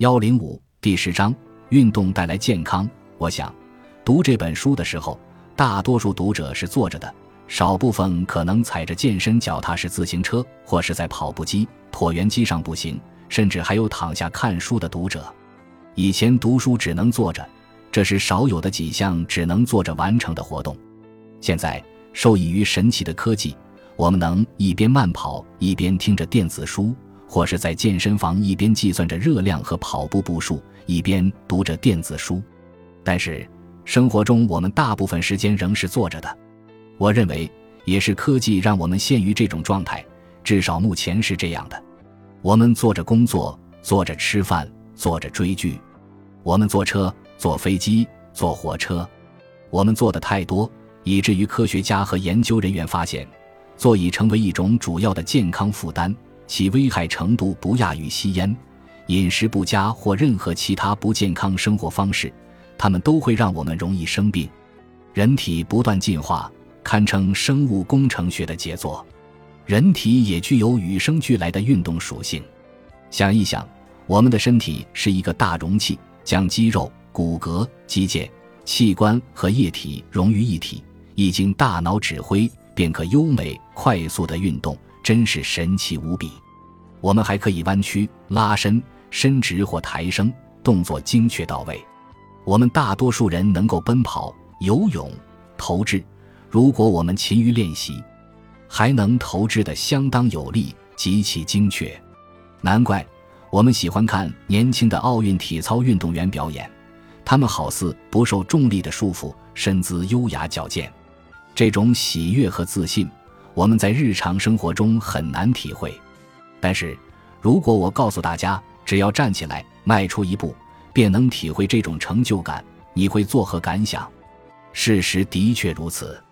幺零五第十章：运动带来健康。我想，读这本书的时候，大多数读者是坐着的，少部分可能踩着健身脚踏式自行车，或是在跑步机、椭圆机上步行，甚至还有躺下看书的读者。以前读书只能坐着，这是少有的几项只能坐着完成的活动。现在，受益于神奇的科技，我们能一边慢跑一边听着电子书。或是在健身房一边计算着热量和跑步步数，一边读着电子书，但是生活中我们大部分时间仍是坐着的。我认为，也是科技让我们陷于这种状态，至少目前是这样的。我们坐着工作，坐着吃饭，坐着追剧；我们坐车、坐飞机、坐火车；我们坐的太多，以至于科学家和研究人员发现，座椅成为一种主要的健康负担。其危害程度不亚于吸烟、饮食不佳或任何其他不健康生活方式，它们都会让我们容易生病。人体不断进化，堪称生物工程学的杰作。人体也具有与生俱来的运动属性。想一想，我们的身体是一个大容器，将肌肉、骨骼、肌腱、器官和液体融于一体，一经大脑指挥，便可优美快速的运动。真是神奇无比！我们还可以弯曲、拉伸、伸直或抬升，动作精确到位。我们大多数人能够奔跑、游泳、投掷，如果我们勤于练习，还能投掷的相当有力、极其精确。难怪我们喜欢看年轻的奥运体操运动员表演，他们好似不受重力的束缚，身姿优雅矫健。这种喜悦和自信。我们在日常生活中很难体会，但是如果我告诉大家，只要站起来迈出一步，便能体会这种成就感，你会作何感想？事实的确如此。